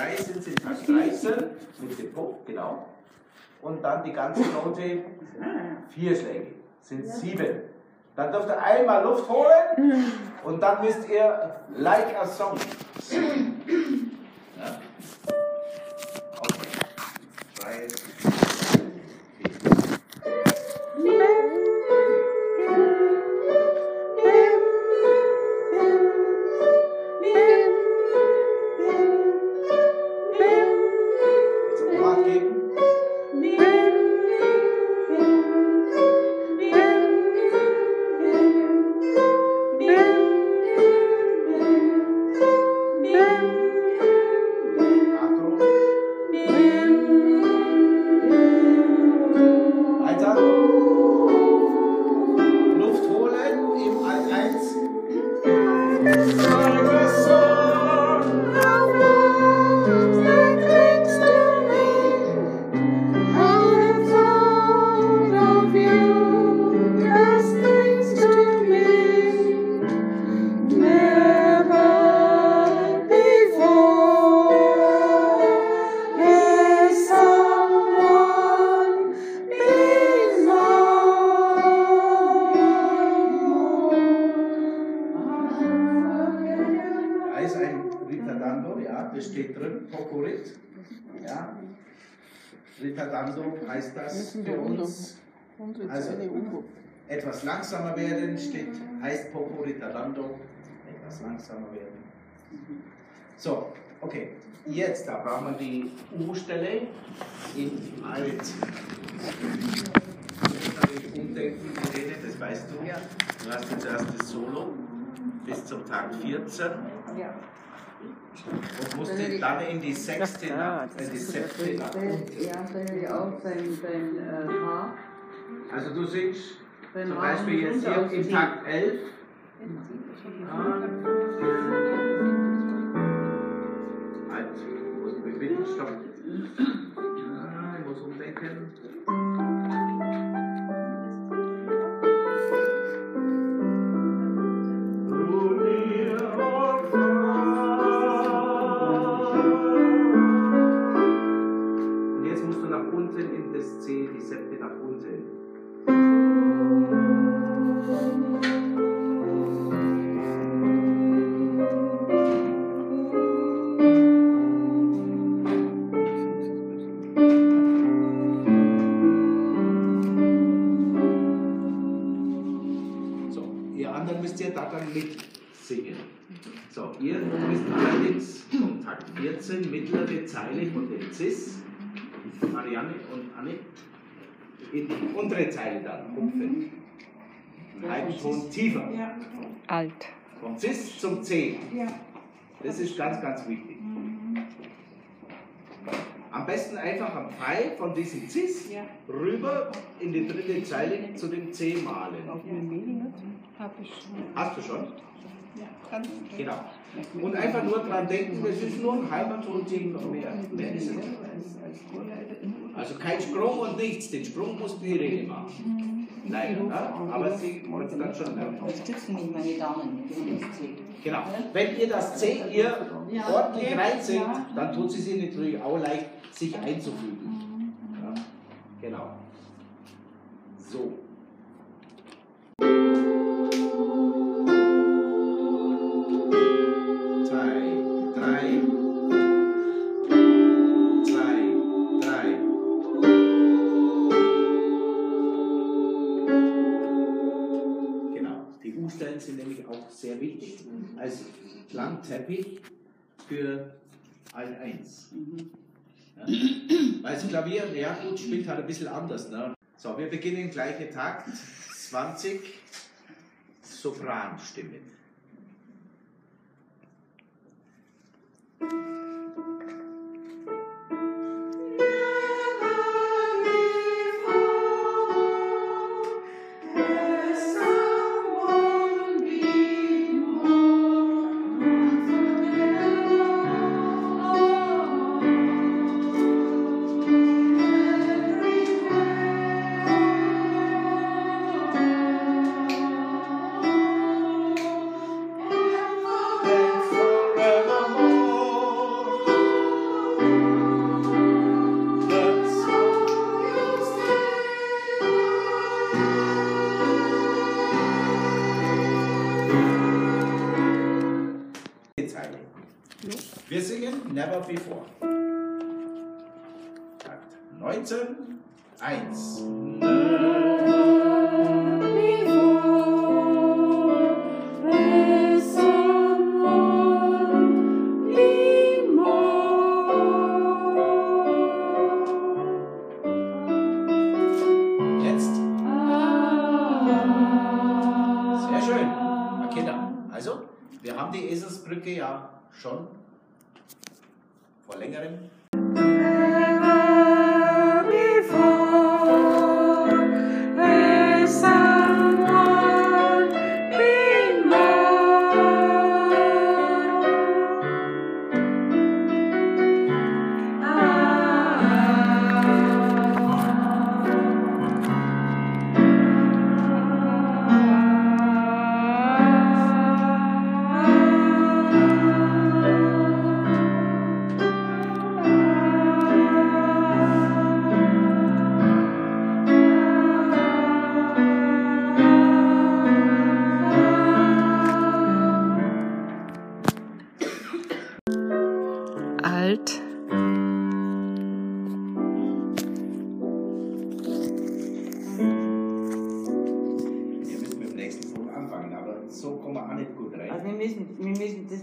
3 sind halt 13 mit dem Punkt, genau. Und dann die ganze Note vier Schläge, sind sieben. Dann dürft ihr einmal Luft holen und dann müsst ihr like a song. Ja? Ritardando heißt das für uns. Also etwas langsamer werden steht, heißt Poco Ritardando. Etwas langsamer werden. So, okay. Jetzt, da brauchen wir die U-Stelle in Alt. Umdenken, Irene, das weißt du. Du hast jetzt erst das Solo bis zum Tag 14 und musst dich dann in die sechste, nach, in die siebte nach unten. Ja, höre ich auf beim, beim äh, H. Also du singst Beim zum Beispiel jetzt hier im. Takt 11. Halt, ich muss mich bitten, stopp. Alt. Vom Cis zum C. Das ist ganz, ganz wichtig. Am besten einfach am Pfeil von diesem Cis rüber in die dritte Zeile zu dem C malen. Ich schon. Hast du schon? Ja, ganz Genau. Und einfach nur dran denken, das ist nur ein halber Ton gegen noch mehr. Mehr ist es nicht. Also kein Sprung und nichts. Den Sprung musst du die Rede machen. Leider, ne? aber sie wollte dann schon lernen. Unterstützen mich meine Damen C. Genau. Wenn ihr das C ihr ordentlich reinsingt, dann tut sie sich natürlich auch leicht, sich einzufügen. Klangteppich für ein Eins. Ja? Weil das Klavier, ja gut, spielt halt ein bisschen anders. Ne? So, wir beginnen gleiche Takt, 20 Sopranstimmen. Vor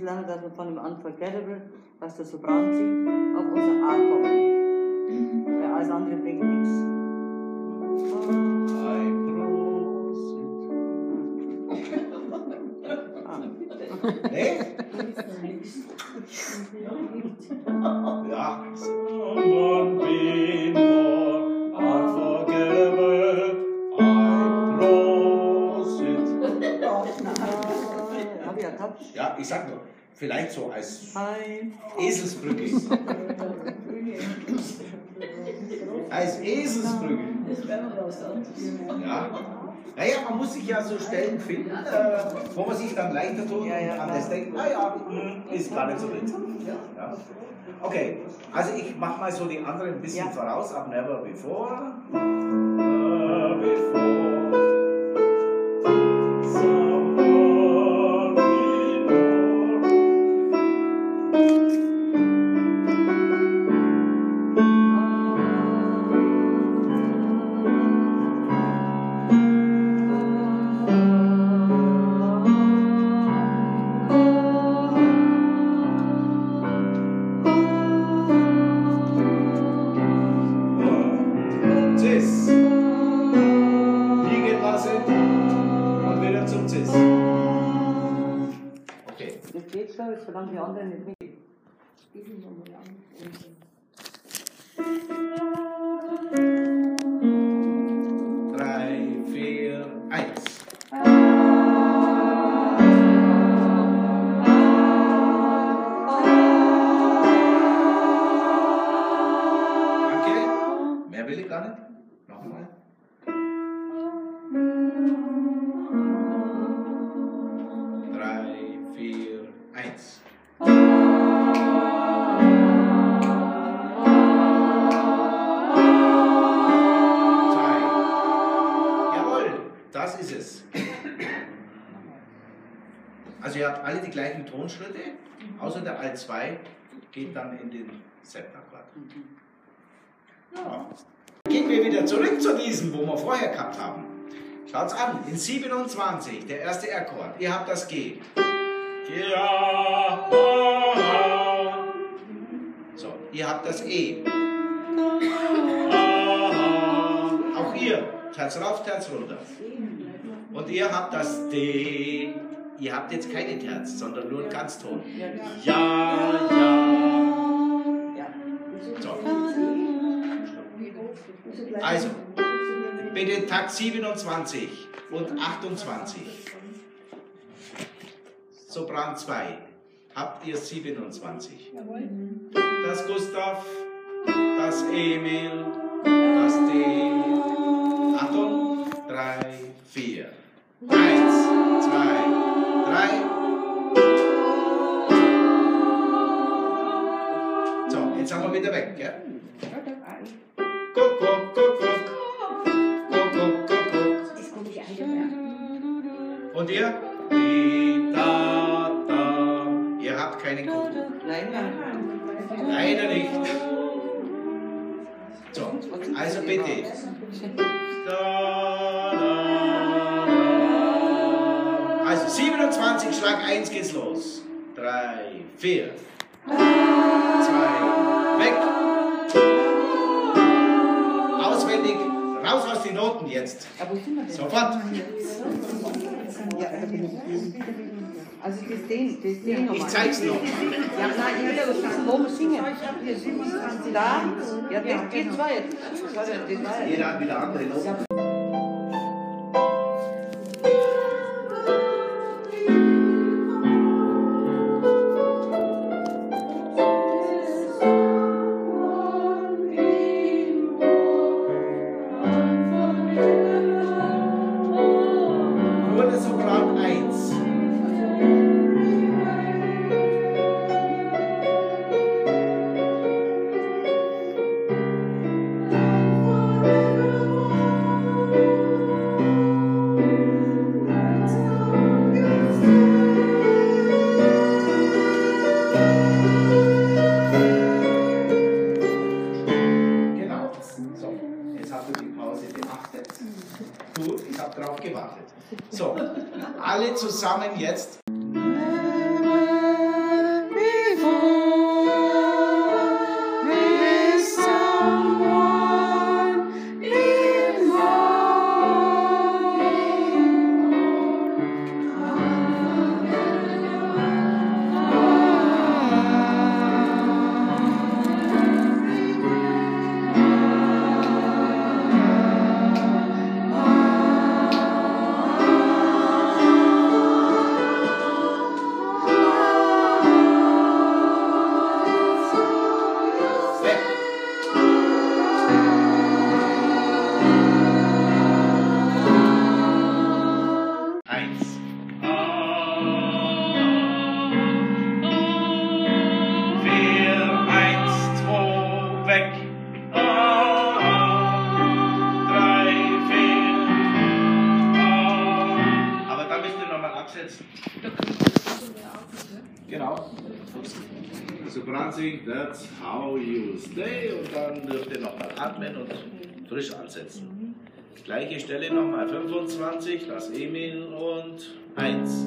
das lernen, dass wir von dem Unforgettable, was der Sopran singt, auf unser A kommen. Weil alles andere bringt nichts. Ah. Nee? Ja. Vielleicht so als Hi. Eselsbrücke. als Eselsbrücke. Ja. Naja, man muss sich ja so Stellen finden, äh, wo man sich dann leichter tut Ja, ja, und an klar. das denkt, naja, hm, ist gar nicht so wild. Ja. Okay, also ich mach mal so die anderen ein bisschen Ja. voraus, ab Never Before. Never before. Eins. Zwei. Jawohl, das ist es. Also ihr habt alle die gleichen Tonschritte, außer der Alt 2 geht dann in den Septaquart. Ja. Gehen wir wieder zurück zu diesem, wo wir vorher gehabt haben. Schaut's an, in 27, der erste Akkord. Ihr habt das G. Ja. So, ihr habt das E. Auch ihr, Terz rauf, Terz runter. Und ihr habt das D. Ihr habt jetzt keine Terz, sondern nur einen Ganzton. Ja, ja. So. Also, bitte Takt 27 und 28. Sopran 2. Habt ihr 27? Das Gustav, das Emil, das D. Achtung, 3, 4. 1, 2, 3. So, jetzt haben wir wieder weg, gell? nicht. So, also bitte. Also 27, Schlag 1 geht's los. 3, 4, ist den, das nochmal. Ich zeig's noch. Ja, nein, ich ihr das ist oben singen. Ich hab hier 27 da. Ja, das, das war jetzt. Das jetzt. Jeder hat wieder andere. Tisch ansetzen. Mhm. Gleiche Stelle nochmal 25, das E-Mail und 1.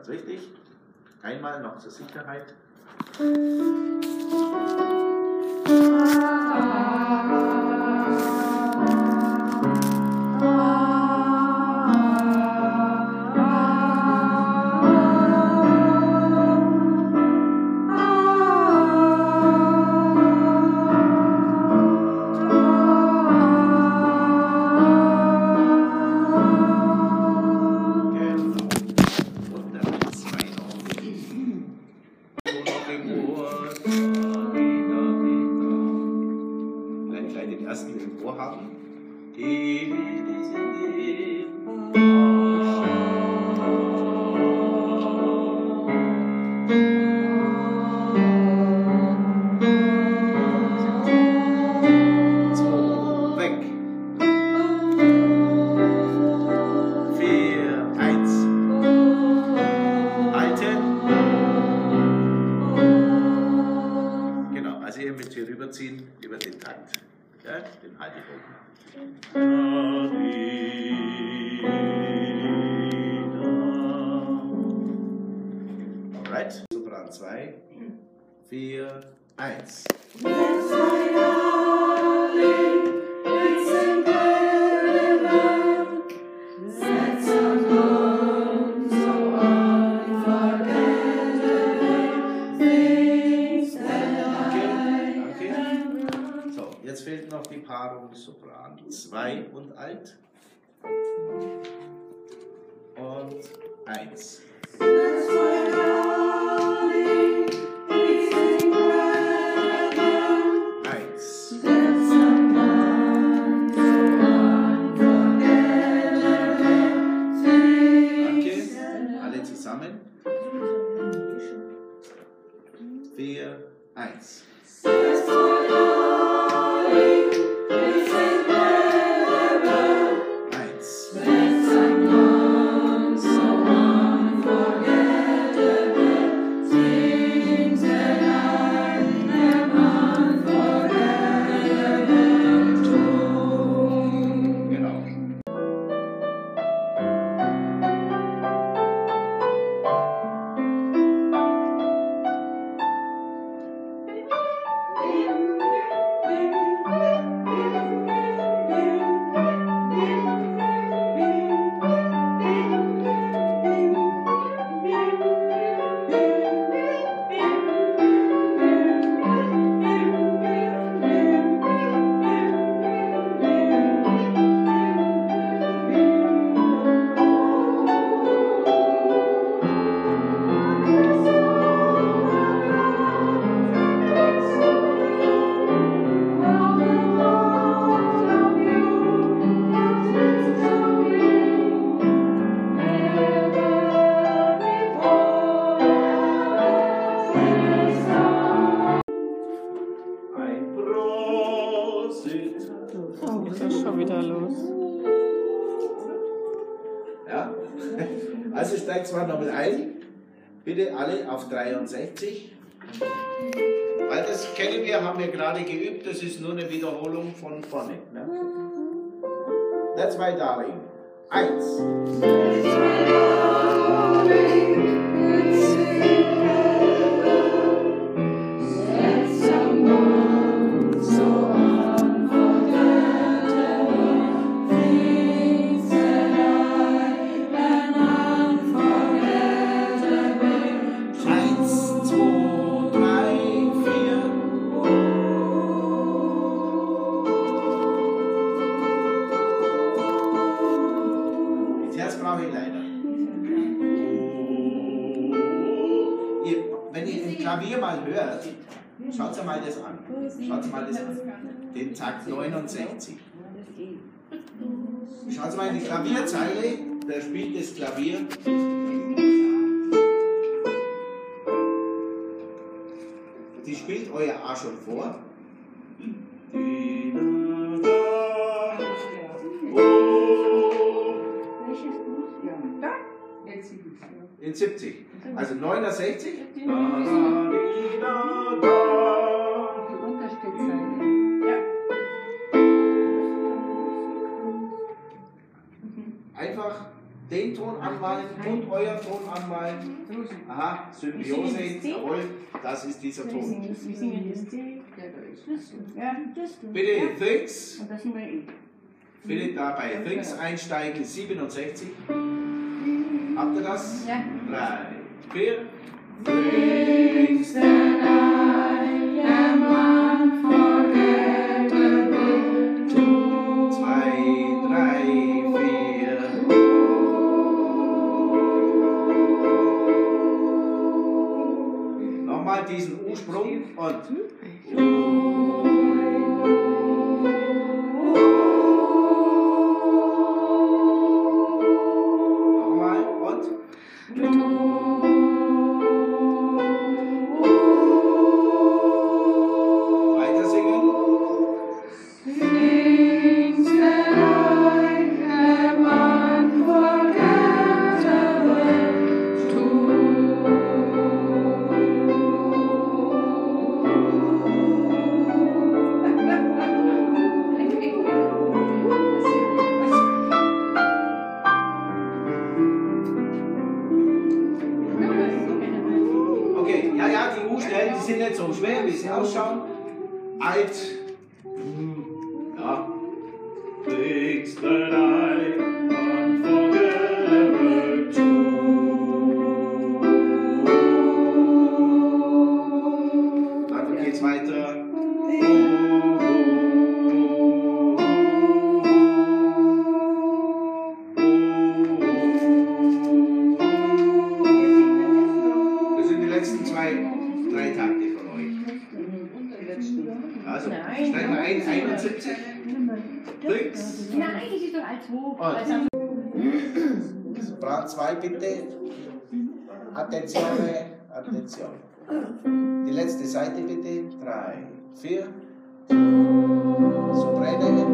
ganz wichtig. Einmal noch zur Sicherheit. Ah. eins. Jetzt fehlt noch die Paarung Sopran 2 und Alt. Und 1. That's my darling. Eins. Den Takt 69. Schaut mal in die Klavierzeile, da spielt das Klavier. Die spielt euer A schon vor. In 70. Also 69. Einfach den Ton anmalen und euer Ton anmalen. Aha, Symbiose, jawohl, das ist dieser Ton. Bitte eh. bitte da bei Thinks einsteigen, 67. Habt ihr das? Ja. Drei, vier. Things that U-Sprung und. Und Sopran 2 bitte. Attenzione, Attenzione. Die letzte Seite bitte. 3, 4. Soprane.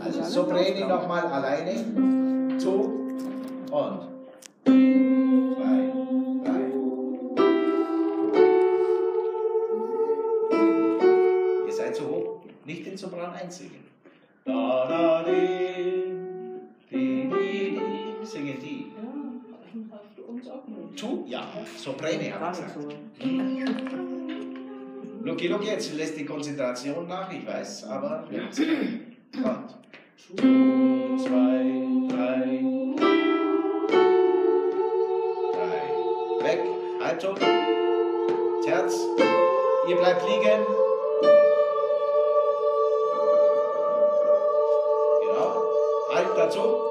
Also Soprani nochmal alleine. Zu und. Zwei, drei. Ihr seid so hoch. Nicht den Sopran einsingen. Da, da, di, di, di, di. Singen die. Tu? Ja. Soprane habe ich nicht gesagt. Lucky, Lucky, jetzt lässt die Konzentration nach, ich weiß, aber ja. Und. Zwei, drei. Drei. Weg. Haltung. Terz. Ihr bleibt liegen. Genau. Halt dazu.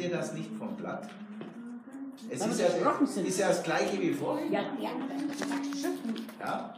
Ihr das nicht vom Blatt? Es ist ja, ist ja das gleiche wie vorher. Ja, ja. Ja?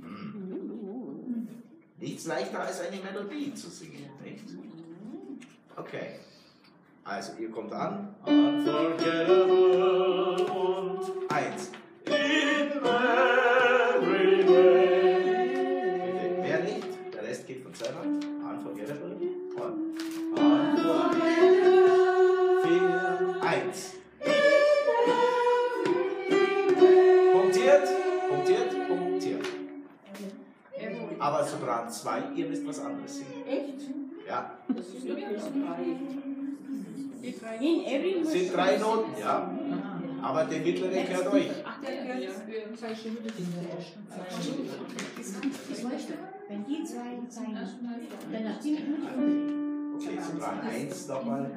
Hm. Nichts leichter als eine Melodie zu singen, nicht? Okay. Also ihr kommt an. Unforgettable und Eins. in sind drei Noten, ja. Aber der mittlere gehört euch. Wenn die zwei zeigen, dann sie nicht mehr Okay, Sopran 1 nochmal.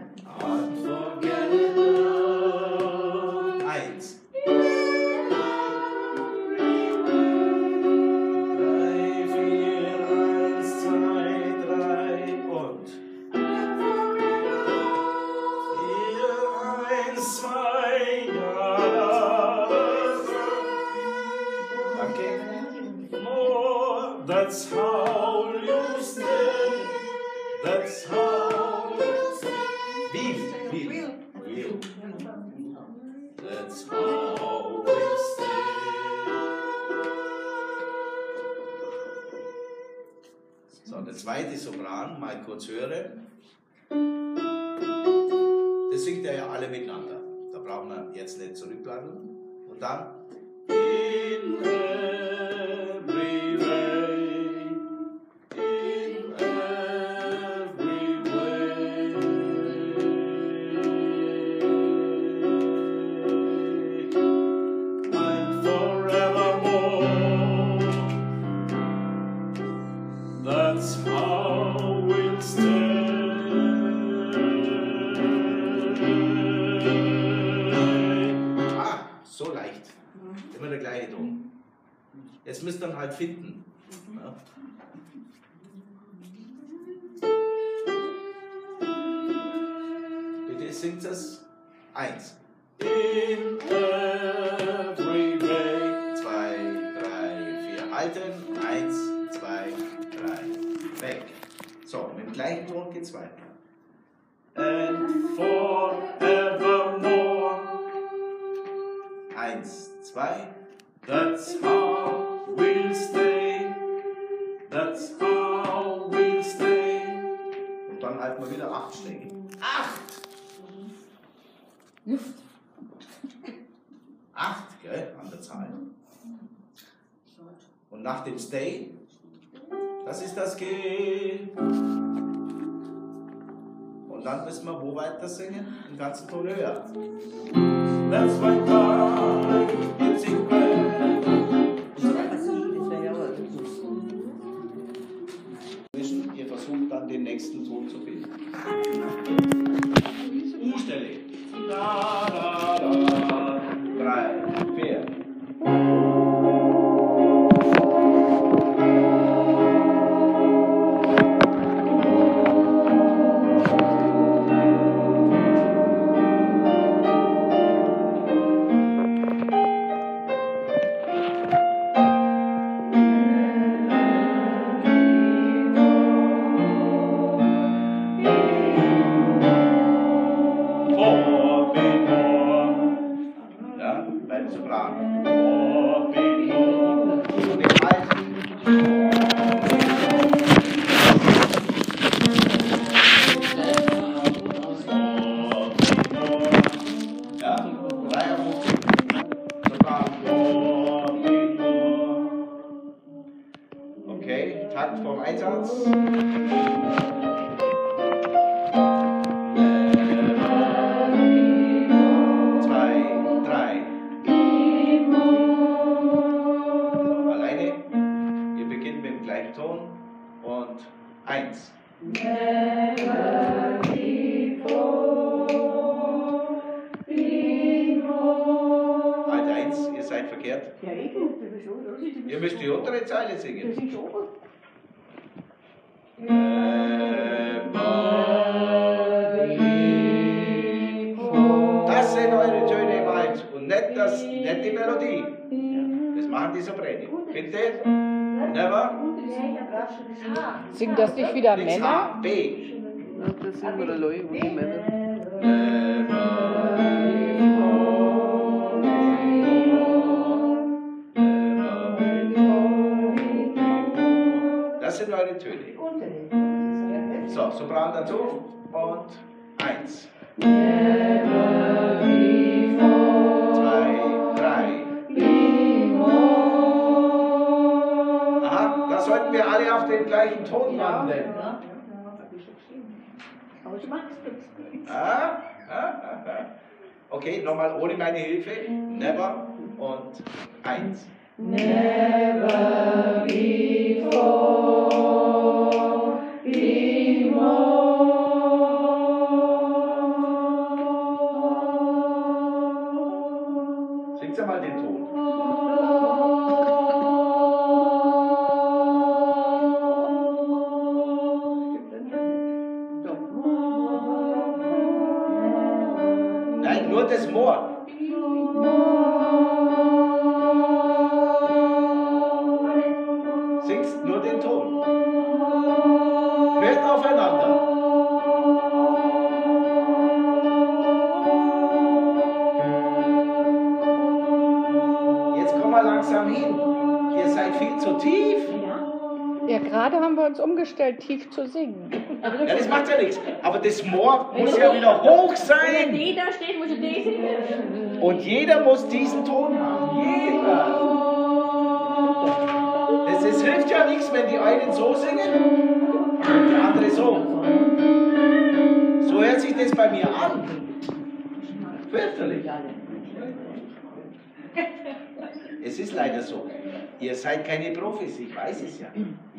Es. Eins, In Acht, gell, an der Zahl. Und nach dem Stay, das ist das G. Und dann müssen wir wo weiter singen? Im ganzen Ton höher. That's my darling. It's singen. bist schon oben. Das sind eure Töne im Wald und nicht, das, nicht die Melodie. Das machen die Sopräne. Bitte? Never? Singen das nicht wieder Nichts Männer? A, B. Ja, das singen wir alle ohne Männer. Das Töne. So, Sopran dazu und eins. Zwei, drei. Aha, da sollten wir alle auf den gleichen Ton landen. Aber du machst es. Ah, ah, ah, ah. Okay, nochmal ohne meine Hilfe. Never und eins. Singt uns umgestellt, tief zu singen. Ja, das macht ja nichts. Aber das Moor muss ja wieder hoch Wenn sein. D da steht, muss D singen. Und jeder muss diesen Ton haben. Jeder. Es, es hilft ja nichts, wenn die einen so singen und der andere so. So hört sich das bei mir an. Fürchterlich. Es ist leider so. Ihr seid keine Profis, ich weiß es ja.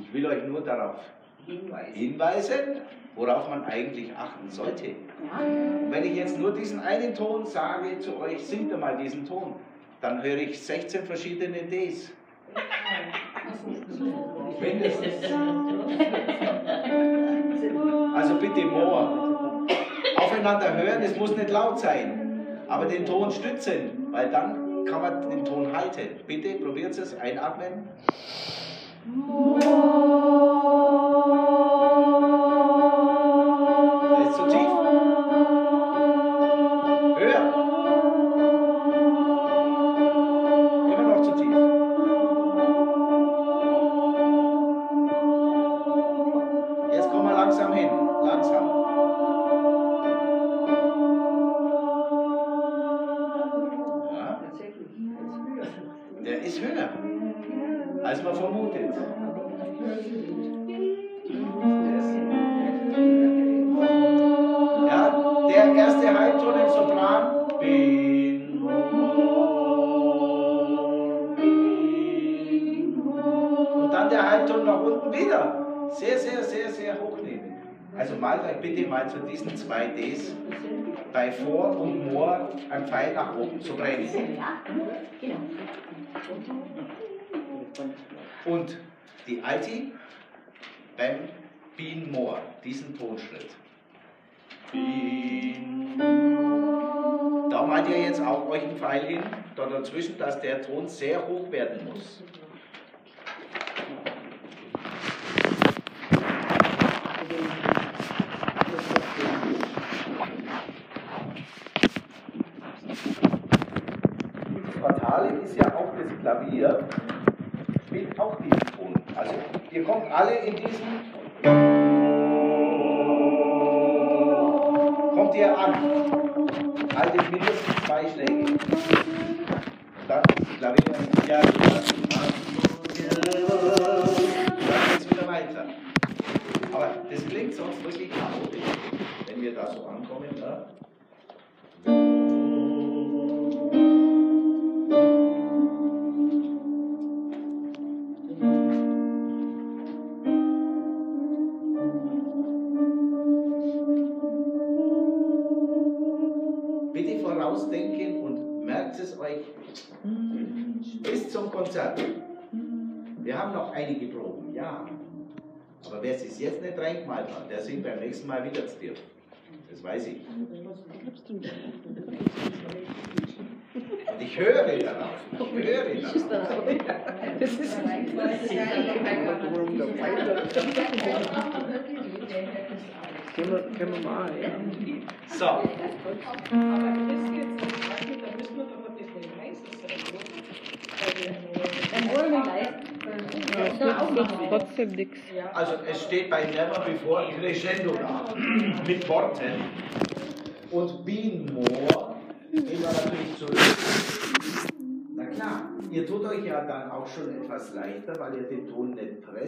Ich will euch nur darauf hinweisen, worauf man eigentlich achten sollte. Und wenn ich jetzt nur diesen einen Ton sage zu euch, singt einmal diesen Ton, dann höre ich 16 verschiedene Ds. Mindestens. Also bitte Moor. Aufeinander hören, es muss nicht laut sein, aber den Ton stützen, weil dann kann man den Ton halten. Bitte probiert es, einatmen. Das Ds bei Vor und Moor ein Pfeil nach oben zu brennen. Und die Alti beim Bien Moor, diesen Tonschritt. Da malt ihr jetzt auch euch einen Pfeil hin, da dazwischen, dass der Ton sehr hoch werden muss. Das Fatale ist ja auch das Klavier, spielt auch diesen Ton. Also alle in diesen. Kommt ihr an. Haltet mindestens einige Proben, ja. Aber wer es jetzt nicht reingemalt hat, der singt beim nächsten Mal wieder zu dir. Das weiß ich. Und ich höre darauf. Ich höre darauf. Das ist Können wir, können wir mal, ja. So, Dann wollen wir gleich. Das nützt uns trotzdem nichts. also es steht bei Never Before Crescendo da. Mit Worten. Und Bean More gehen wir natürlich zurück. Na klar, ihr tut euch ja dann auch schon etwas leichter, weil ihr den Ton nicht presst.